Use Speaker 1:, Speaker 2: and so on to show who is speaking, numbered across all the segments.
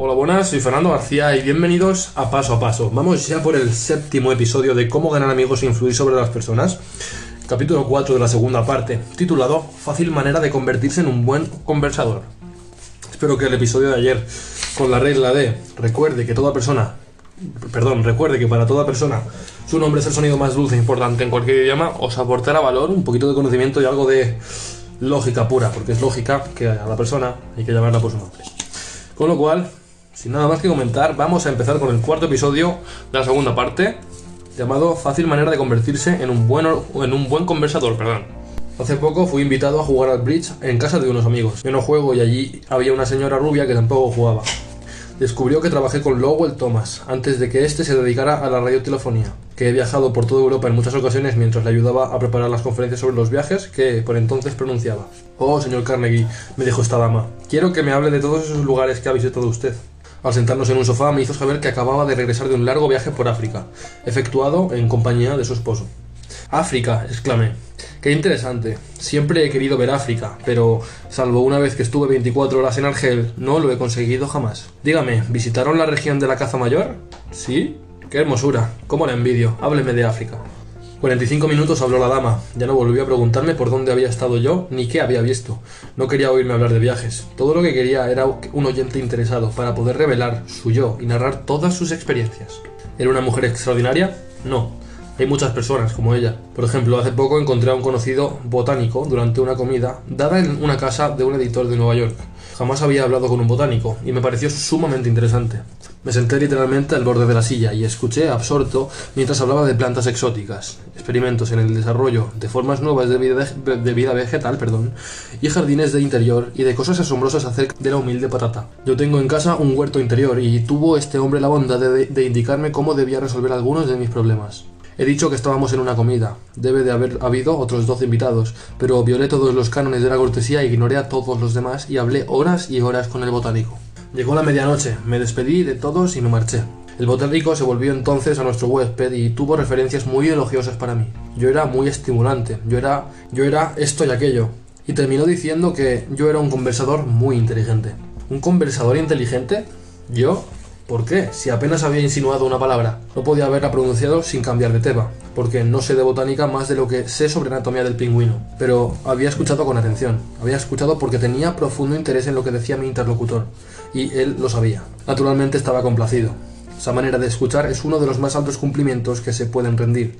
Speaker 1: Hola, buenas, soy Fernando García y bienvenidos a Paso a Paso. Vamos ya por el séptimo episodio de Cómo ganar amigos e influir sobre las personas. Capítulo 4 de la segunda parte, titulado Fácil manera de convertirse en un buen conversador. Espero que el episodio de ayer, con la regla de recuerde que toda persona, perdón, recuerde que para toda persona su nombre es el sonido más dulce e importante en cualquier idioma, os aportará valor, un poquito de conocimiento y algo de lógica pura, porque es lógica que a la persona hay que llamarla por su nombre. Con lo cual, sin nada más que comentar, vamos a empezar con el cuarto episodio de la segunda parte, llamado Fácil manera de convertirse en un, bueno, en un buen conversador. Perdón. Hace poco fui invitado a jugar al bridge en casa de unos amigos. Yo no juego y allí había una señora rubia que tampoco jugaba. Descubrió que trabajé con Lowell Thomas antes de que éste se dedicara a la radiotelefonía, que he viajado por toda Europa en muchas ocasiones mientras le ayudaba a preparar las conferencias sobre los viajes que por entonces pronunciaba. Oh, señor Carnegie, me dijo esta dama, quiero que me hable de todos esos lugares que ha visitado usted. Al sentarnos en un sofá me hizo saber que acababa de regresar de un largo viaje por África, efectuado en compañía de su esposo. África, exclamé. Qué interesante. Siempre he querido ver África, pero salvo una vez que estuve 24 horas en Argel, no lo he conseguido jamás. Dígame, ¿visitaron la región de la caza mayor? ¿Sí? Qué hermosura. ¿Cómo la envidio? Hábleme de África. 45 minutos habló la dama. Ya no volvió a preguntarme por dónde había estado yo ni qué había visto. No quería oírme hablar de viajes. Todo lo que quería era un oyente interesado para poder revelar su yo y narrar todas sus experiencias. ¿Era una mujer extraordinaria? No. Hay muchas personas como ella. Por ejemplo, hace poco encontré a un conocido botánico durante una comida dada en una casa de un editor de Nueva York. Jamás había hablado con un botánico y me pareció sumamente interesante. Me senté literalmente al borde de la silla y escuché absorto mientras hablaba de plantas exóticas, experimentos en el desarrollo de formas nuevas de vida, vegetal perdón, y jardines de interior y de cosas asombrosas acerca de la humilde patata. Yo tengo en casa un huerto interior y tuvo este hombre la bondad de indicarme cómo debía resolver algunos de mis problemas. He dicho que estábamos en una comida. Debe de haber habido otros doce invitados, pero violé todos los cánones de la cortesía, ignoré a todos los demás y hablé horas y horas con el botánico. Llegó la medianoche, me despedí de todos y me marché. El botánico se volvió entonces a nuestro huésped y tuvo referencias muy elogiosas para mí. Yo era muy estimulante, yo era, yo era esto y aquello. Y terminó diciendo que yo era un conversador muy inteligente. ¿Un conversador inteligente? ¿Yo? ¿Por qué? Si apenas había insinuado una palabra. No podía haberla pronunciado sin cambiar de tema, porque no sé de botánica más de lo que sé sobre anatomía del pingüino. Pero había escuchado con atención. Había escuchado porque tenía profundo interés en lo que decía mi interlocutor, y él lo sabía. Naturalmente estaba complacido. Esa manera de escuchar es uno de los más altos cumplimientos que se pueden rendir.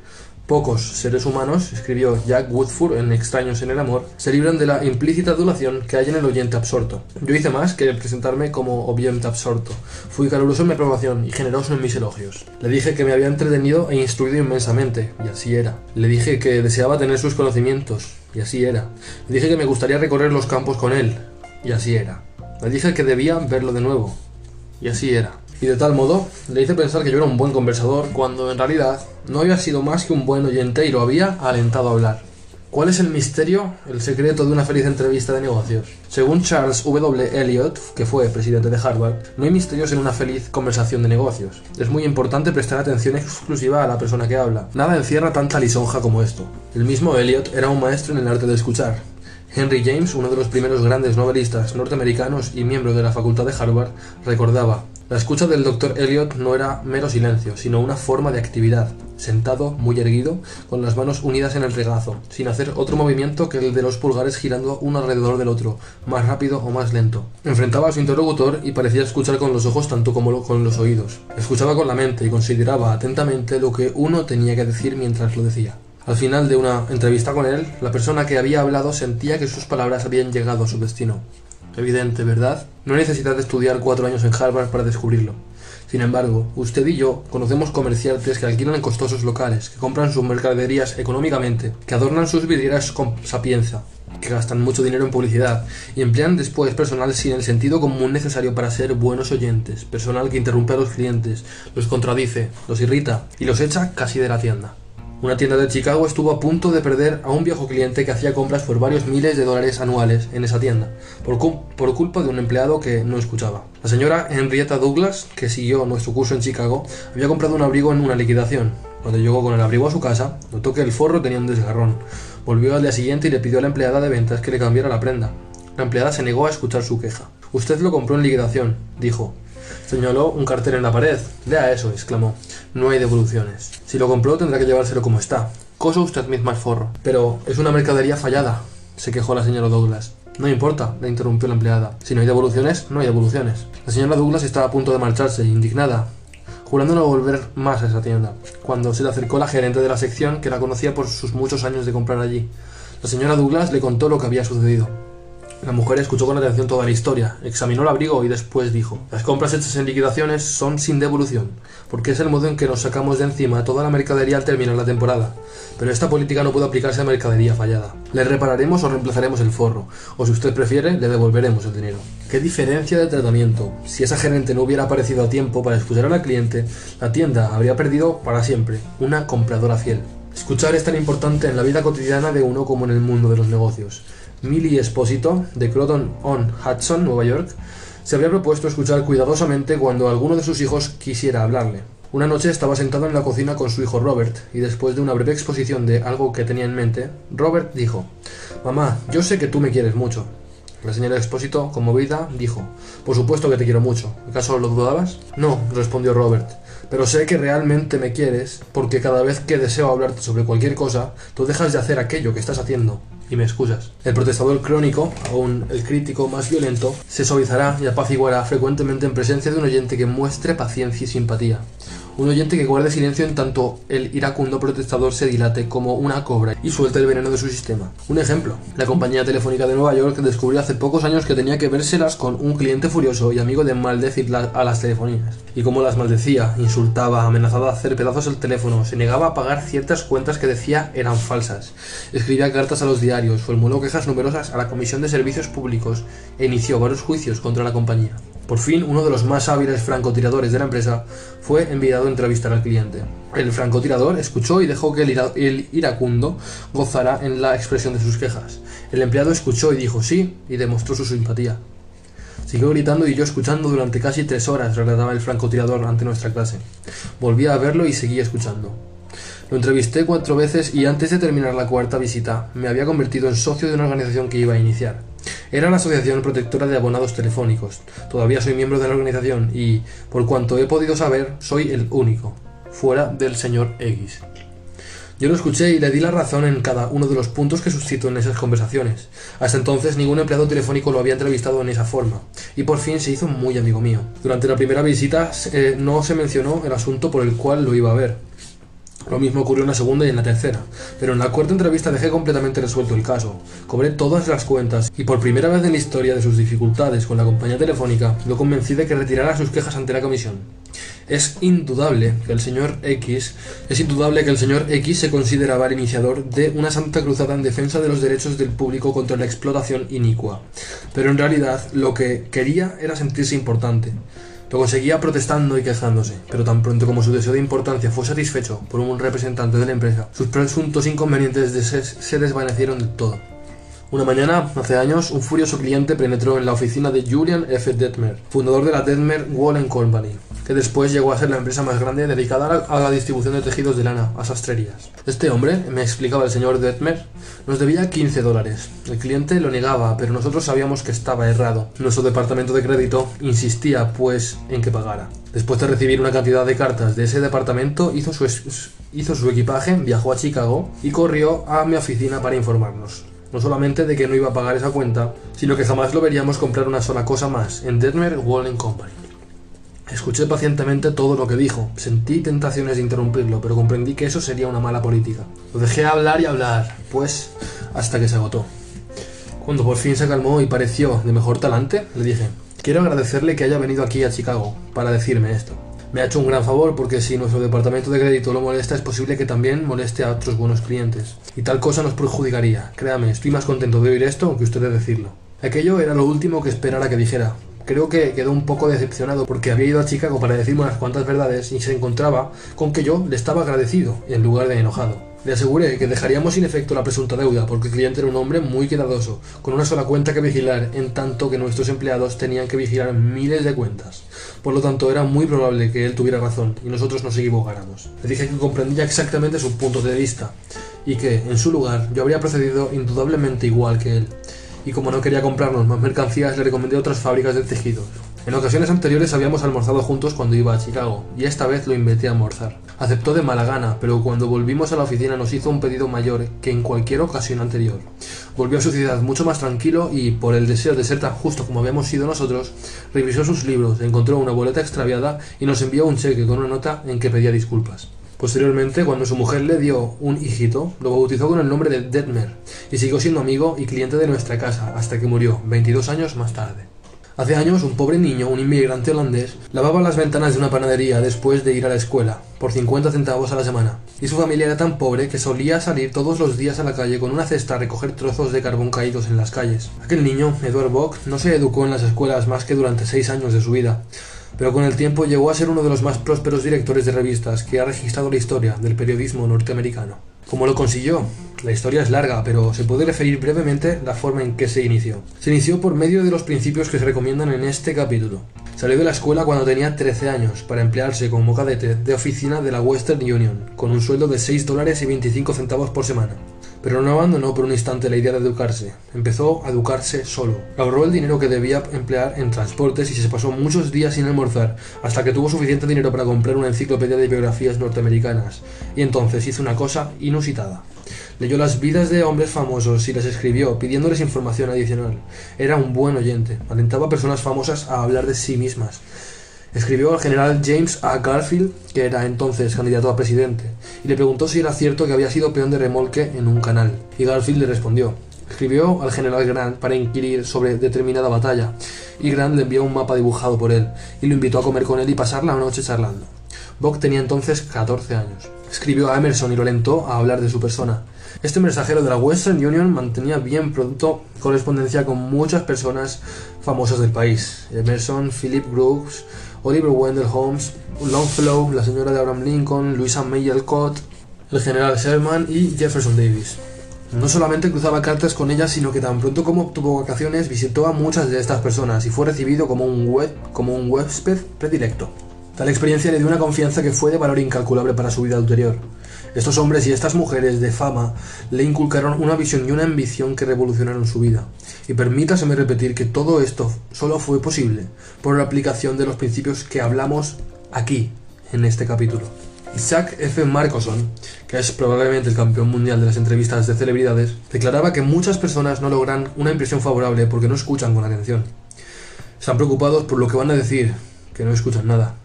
Speaker 1: Pocos seres humanos, escribió Jack Woodford en Extraños en el Amor, se libran de la implícita adulación que hay en el oyente absorto. Yo hice más que presentarme como oyente absorto. Fui caluroso en mi aprobación y generoso en mis elogios. Le dije que me había entretenido e instruido inmensamente, y así era. Le dije que deseaba tener sus conocimientos, y así era. Le dije que me gustaría recorrer los campos con él, y así era. Le dije que debía verlo de nuevo, y así era. Y de tal modo le hice pensar que yo era un buen conversador cuando en realidad no había sido más que un buen oyente y lo había alentado a hablar. ¿Cuál es el misterio, el secreto de una feliz entrevista de negocios? Según Charles W. Eliot, que fue presidente de Harvard, no hay misterios en una feliz conversación de negocios. Es muy importante prestar atención exclusiva a la persona que habla. Nada encierra tanta lisonja como esto. El mismo Eliot era un maestro en el arte de escuchar. Henry James, uno de los primeros grandes novelistas norteamericanos y miembro de la facultad de Harvard, recordaba, la escucha del Dr. Eliot no era mero silencio, sino una forma de actividad, sentado, muy erguido, con las manos unidas en el regazo, sin hacer otro movimiento que el de los pulgares girando uno alrededor del otro, más rápido o más lento. Enfrentaba a su interlocutor y parecía escuchar con los ojos tanto como con los oídos. Escuchaba con la mente y consideraba atentamente lo que uno tenía que decir mientras lo decía. Al final de una entrevista con él, la persona que había hablado sentía que sus palabras habían llegado a su destino. Evidente, ¿verdad? No hay necesidad de estudiar cuatro años en Harvard para descubrirlo. Sin embargo, usted y yo conocemos comerciantes que alquilan costosos locales, que compran sus mercaderías económicamente, que adornan sus vidrieras con sapienza, que gastan mucho dinero en publicidad y emplean después personal sin el sentido común necesario para ser buenos oyentes, personal que interrumpe a los clientes, los contradice, los irrita y los echa casi de la tienda. Una tienda de Chicago estuvo a punto de perder a un viejo cliente que hacía compras por varios miles de dólares anuales en esa tienda, por, culpa de un empleado que no escuchaba. La señora Henrietta Douglas, que siguió nuestro curso en Chicago, había comprado un abrigo en una liquidación. Cuando llegó con el abrigo a su casa, notó que el forro tenía un desgarrón. Volvió al día siguiente y le pidió a la empleada de ventas que le cambiara la prenda. La empleada se negó a escuchar su queja. Usted lo compró en liquidación, dijo. Señaló un cartel en la pared. Lea eso, exclamó. No hay devoluciones. Si lo compró tendrá que llevárselo como está. Cosa usted misma el forro. Pero es una mercadería fallada, se quejó la señora Douglas. No importa, le interrumpió la empleada. Si no hay devoluciones, no hay devoluciones. La señora Douglas estaba a punto de marcharse, indignada, jurando no volver más a esa tienda, cuando se le acercó la gerente de la sección que la conocía por sus muchos años de comprar allí. La señora Douglas le contó lo que había sucedido. La mujer escuchó con atención toda la historia, examinó el abrigo y después dijo, las compras hechas en liquidaciones son sin devolución, porque es el modo en que nos sacamos de encima toda la mercadería al terminar la temporada. Pero esta política no puede aplicarse a mercadería fallada. Le repararemos o reemplazaremos el forro, o si usted prefiere, le devolveremos el dinero. ¿Qué diferencia de tratamiento? Si esa gerente no hubiera aparecido a tiempo para escuchar al cliente, la tienda habría perdido para siempre una compradora fiel. Escuchar es tan importante en la vida cotidiana de uno como en el mundo de los negocios. Millie Esposito, de Croton on Hudson, Nueva York, se había propuesto escuchar cuidadosamente cuando alguno de sus hijos quisiera hablarle. Una noche estaba sentado en la cocina con su hijo Robert, y después de una breve exposición de algo que tenía en mente, Robert dijo Mamá, yo sé que tú me quieres mucho. La señora Expósito, conmovida, dijo Por supuesto que te quiero mucho. ¿Acaso lo dudabas? No, respondió Robert, pero sé que realmente me quieres porque cada vez que deseo hablarte sobre cualquier cosa, tú dejas de hacer aquello que estás haciendo y me excusas. El protestador crónico, aún el crítico más violento, se suavizará y apaciguará frecuentemente en presencia de un oyente que muestre paciencia y simpatía. Un oyente que guarde silencio en tanto el iracundo protestador se dilate como una cobra y suelte el veneno de su sistema. Un ejemplo, la compañía telefónica de Nueva York descubrió hace pocos años que tenía que vérselas con un cliente furioso y amigo de maldecir a las telefonías. Y como las maldecía, insultaba, amenazaba de hacer pedazos el teléfono, se negaba a pagar ciertas cuentas que decía eran falsas, escribía cartas a los diarios, formuló quejas numerosas a la Comisión de Servicios Públicos e inició varios juicios contra la compañía. Por fin, uno de los más hábiles francotiradores de la empresa fue enviado a entrevistar al cliente. El francotirador escuchó y dejó que el, iracundo gozara en la expresión de sus quejas. El empleado escuchó y dijo sí y demostró su simpatía. Siguió gritando y yo escuchando durante casi tres horas, relataba el francotirador ante nuestra clase. Volví a verlo y seguí escuchando. Lo entrevisté cuatro veces y antes de terminar la cuarta visita me había convertido en socio de una organización que iba a iniciar. Era la Asociación Protectora de Abonados Telefónicos. Todavía soy miembro de la organización y, por cuanto he podido saber, soy el único, fuera del señor X. Yo lo escuché y le di la razón en cada uno de los puntos que suscitó en esas conversaciones. Hasta entonces ningún empleado telefónico lo había entrevistado en esa forma, y por fin se hizo muy amigo mío. Durante la primera visita eh, no se mencionó el asunto por el cual lo iba a ver, lo mismo ocurrió en la segunda y en la tercera, pero en la cuarta entrevista dejé completamente resuelto el caso. Cobré todas las cuentas y por primera vez en la historia de sus dificultades con la compañía telefónica, lo convencí de que retirara sus quejas ante la comisión. Es indudable que el señor X es indudable que el señor X se consideraba el iniciador de una santa cruzada en defensa de los derechos del público contra la explotación inicua, pero en realidad lo que quería era sentirse importante. Lo conseguía protestando y quejándose, pero tan pronto como su deseo de importancia fue satisfecho por un representante de la empresa, sus presuntos inconvenientes se desvanecieron del todo. Una mañana, hace años, un furioso cliente penetró en la oficina de Julian F. Detmer, fundador de la Detmer Wool Company, que después llegó a ser la empresa más grande dedicada a la distribución de tejidos de lana a sastrerías. Este hombre, me explicaba el señor Detmer, nos debía 15 dólares. El cliente lo negaba, pero nosotros sabíamos que estaba errado. Nuestro departamento de crédito insistía, pues, en que pagara. Después de recibir una cantidad de cartas de ese departamento, hizo su, hizo su equipaje, viajó a Chicago y corrió a mi oficina para informarnos no solamente de que no iba a pagar esa cuenta, sino que jamás lo veríamos comprar una sola cosa más en Detmer Walling Company. Escuché pacientemente todo lo que dijo, sentí tentaciones de interrumpirlo, pero comprendí que eso sería una mala política. Lo dejé hablar y hablar, pues, hasta que se agotó. Cuando por fin se calmó y pareció de mejor talante, le dije, quiero agradecerle que haya venido aquí a Chicago para decirme esto me ha hecho un gran favor porque si nuestro departamento de crédito lo molesta es posible que también moleste a otros buenos clientes. Y tal cosa nos perjudicaría. Créame, estoy más contento de oír esto que usted de decirlo. Aquello era lo último que esperara que dijera. Creo que quedó un poco decepcionado porque había ido a Chicago para decirme unas cuantas verdades y se encontraba con que yo le estaba agradecido en lugar de enojado. Le aseguré que dejaríamos sin efecto la presunta deuda, porque el cliente era un hombre muy cuidadoso, con una sola cuenta que vigilar, en tanto que nuestros empleados tenían que vigilar miles de cuentas. Por lo tanto, era muy probable que él tuviera razón y nosotros nos equivocáramos. Le dije que comprendía exactamente su punto de vista y que, en su lugar, yo habría procedido indudablemente igual que él. Y como no quería comprarnos más mercancías, le recomendé otras fábricas de tejidos. En ocasiones anteriores habíamos almorzado juntos cuando iba a Chicago, y esta vez lo invité a almorzar. Aceptó de mala gana, pero cuando volvimos a la oficina nos hizo un pedido mayor que en cualquier ocasión anterior. Volvió a su ciudad mucho más tranquilo y, por el deseo de ser tan justo como habíamos sido nosotros, revisó sus libros, encontró una boleta extraviada y nos envió un cheque con una nota en que pedía disculpas. Posteriormente, cuando su mujer le dio un hijito, lo bautizó con el nombre de Detmer y siguió siendo amigo y cliente de nuestra casa hasta que murió 22 años más tarde. Hace años, un pobre niño, un inmigrante holandés, lavaba las ventanas de una panadería después de ir a la escuela, por 50 centavos a la semana. Y su familia era tan pobre que solía salir todos los días a la calle con una cesta a recoger trozos de carbón caídos en las calles. Aquel niño, Edward Bock, no se educó en las escuelas más que durante seis años de su vida, pero con el tiempo llegó a ser uno de los más prósperos directores de revistas que ha registrado la historia del periodismo norteamericano. ¿Cómo lo consiguió? La historia es larga, pero se puede referir brevemente la forma en que se inició. Se inició por medio de los principios que se recomiendan en este capítulo. Salió de la escuela cuando tenía 13 años para emplearse como cadete de oficina de la Western Union, con un sueldo de 6 dólares y 25 centavos por semana pero no abandonó por un instante la idea de educarse. Empezó a educarse solo. Ahorró el dinero que debía emplear en transportes y se pasó muchos días sin almorzar, hasta que tuvo suficiente dinero para comprar una enciclopedia de biografías norteamericanas. Y entonces hizo una cosa inusitada. Leyó las vidas de hombres famosos y las escribió, pidiéndoles información adicional. Era un buen oyente. Alentaba a personas famosas a hablar de sí mismas. Escribió al general James A. Garfield, que era entonces candidato a presidente, y le preguntó si era cierto que había sido peón de remolque en un canal, y Garfield le respondió. Escribió al general Grant para inquirir sobre determinada batalla, y Grant le envió un mapa dibujado por él, y lo invitó a comer con él y pasar la noche charlando. Bock tenía entonces 14 años. Escribió a Emerson y lo alentó a hablar de su persona. Este mensajero de la Western Union mantenía bien pronto correspondencia con muchas personas famosas del país. Emerson, Philip Brooks, Oliver Wendell Holmes, Longfellow, la señora de Abraham Lincoln, Louisa May Alcott, el general Sherman y Jefferson Davis. No solamente cruzaba cartas con ellas, sino que tan pronto como obtuvo vacaciones visitó a muchas de estas personas y fue recibido como un, web, como un huésped predilecto. Tal experiencia le dio una confianza que fue de valor incalculable para su vida ulterior. Estos hombres y estas mujeres de fama le inculcaron una visión y una ambición que revolucionaron su vida. Y permítaseme repetir que todo esto solo fue posible por la aplicación de los principios que hablamos aquí, en este capítulo. Isaac F. Marcoson, que es probablemente el campeón mundial de las entrevistas de celebridades, declaraba que muchas personas no logran una impresión favorable porque no escuchan con atención. Están preocupados por lo que van a decir, que no escuchan nada.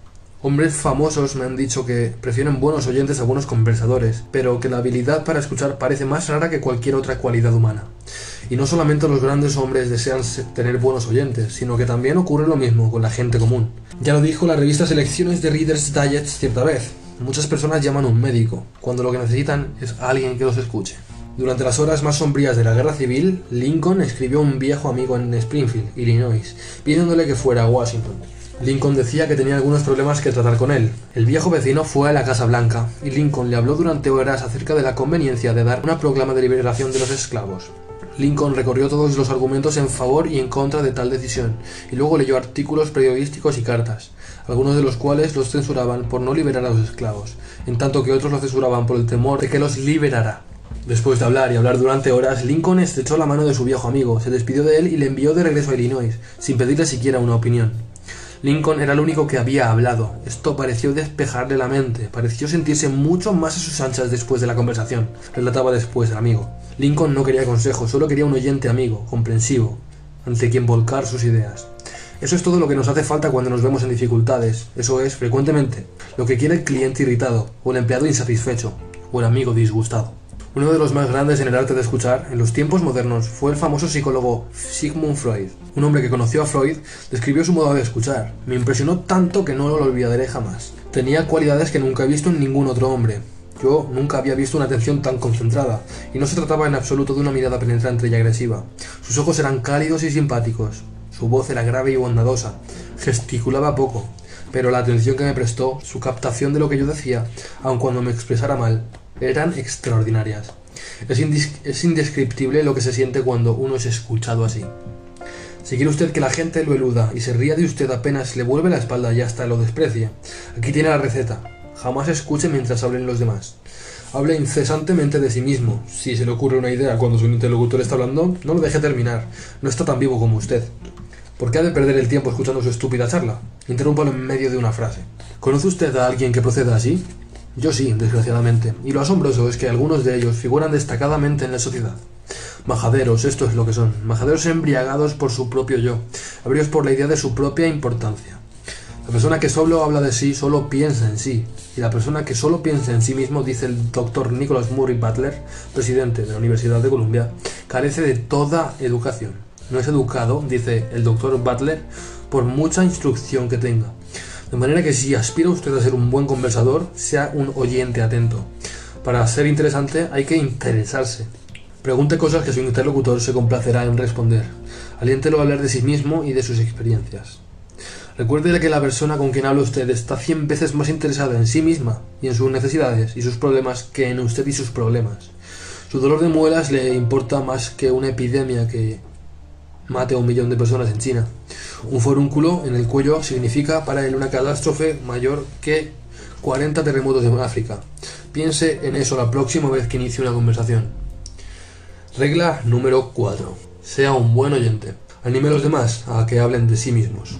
Speaker 1: Hombres famosos me han dicho que prefieren buenos oyentes a buenos conversadores, pero que la habilidad para escuchar parece más rara que cualquier otra cualidad humana. Y no solamente los grandes hombres desean tener buenos oyentes, sino que también ocurre lo mismo con la gente común. Ya lo dijo la revista Selecciones de Reader's Digest cierta vez. Muchas personas llaman a un médico, cuando lo que necesitan es alguien que los escuche. Durante las horas más sombrías de la guerra civil, Lincoln escribió a un viejo amigo en Springfield, Illinois, pidiéndole que fuera a Washington. Lincoln decía que tenía algunos problemas que tratar con él. El viejo vecino fue a la Casa Blanca y Lincoln le habló durante horas acerca de la conveniencia de dar una proclama de liberación de los esclavos. Lincoln recorrió todos los argumentos en favor y en contra de tal decisión, y luego leyó artículos periodísticos y cartas, algunos de los cuales los censuraban por no liberar a los esclavos, en tanto que otros los censuraban por el temor de que los liberara. Después de hablar y hablar durante horas, Lincoln estrechó la mano de su viejo amigo, se despidió de él y le envió de regreso a Illinois, sin pedirle siquiera una opinión. Lincoln era el único que había hablado. Esto pareció despejarle la mente, pareció sentirse mucho más a sus anchas después de la conversación, relataba después el amigo. Lincoln no quería consejo, solo quería un oyente amigo, comprensivo, ante quien volcar sus ideas. Eso es todo lo que nos hace falta cuando nos vemos en dificultades. Eso es, frecuentemente, lo que quiere el cliente irritado, o el empleado insatisfecho, o el amigo disgustado. Uno de los más grandes en el arte de escuchar, en los tiempos modernos, fue el famoso psicólogo Sigmund Freud. Un hombre que conoció a Freud describió su modo de escuchar. Me impresionó tanto que no lo olvidaré jamás. Tenía cualidades que nunca he visto en ningún otro hombre. Yo nunca había visto una atención tan concentrada, y no se trataba en absoluto de una mirada penetrante y agresiva. Sus ojos eran cálidos y simpáticos, su voz era grave y bondadosa, gesticulaba poco, pero la atención que me prestó, su captación de lo que yo decía, aun cuando me expresara mal, eran extraordinarias. Es, indescriptible lo que se siente cuando uno es escuchado así. Si quiere usted que la gente lo eluda y se ría de usted apenas le vuelve la espalda y hasta lo desprecie, aquí tiene la receta. Jamás escuche mientras hablen los demás. Hable incesantemente de sí mismo. Si se le ocurre una idea cuando su interlocutor está hablando, no lo deje terminar. No está tan vivo como usted. ¿Por qué ha de perder el tiempo escuchando su estúpida charla? Interrúmpalo en medio de una frase. ¿Conoce usted a alguien que proceda así? Yo sí, desgraciadamente, y lo asombroso es que algunos de ellos figuran destacadamente en la sociedad. Majaderos, esto es lo que son, majaderos embriagados por su propio yo, abridos por la idea de su propia importancia. La persona que solo habla de sí solo piensa en sí, y la persona que solo piensa en sí mismo, dice el doctor Nicholas Murray Butler, presidente de la Universidad de Columbia, carece de toda educación. No es educado, dice el doctor Butler, por mucha instrucción que tenga. De manera que si aspira usted a ser un buen conversador, sea un oyente atento. Para ser interesante hay que interesarse. Pregunte cosas que su interlocutor se complacerá en responder. Aliéntelo a hablar de sí mismo y de sus experiencias. Recuerde que la persona con quien habla usted está cien veces más interesada en sí misma y en sus necesidades y sus problemas que en usted y sus problemas. Su dolor de muelas le importa más que una epidemia que mate a un millón de personas en China. Un forúnculo en el cuello significa para él una catástrofe mayor que 40 terremotos en África. Piense en eso la próxima vez que inicie una conversación. Regla número 4. Sea un buen oyente. Anime a los demás a que hablen de sí mismos.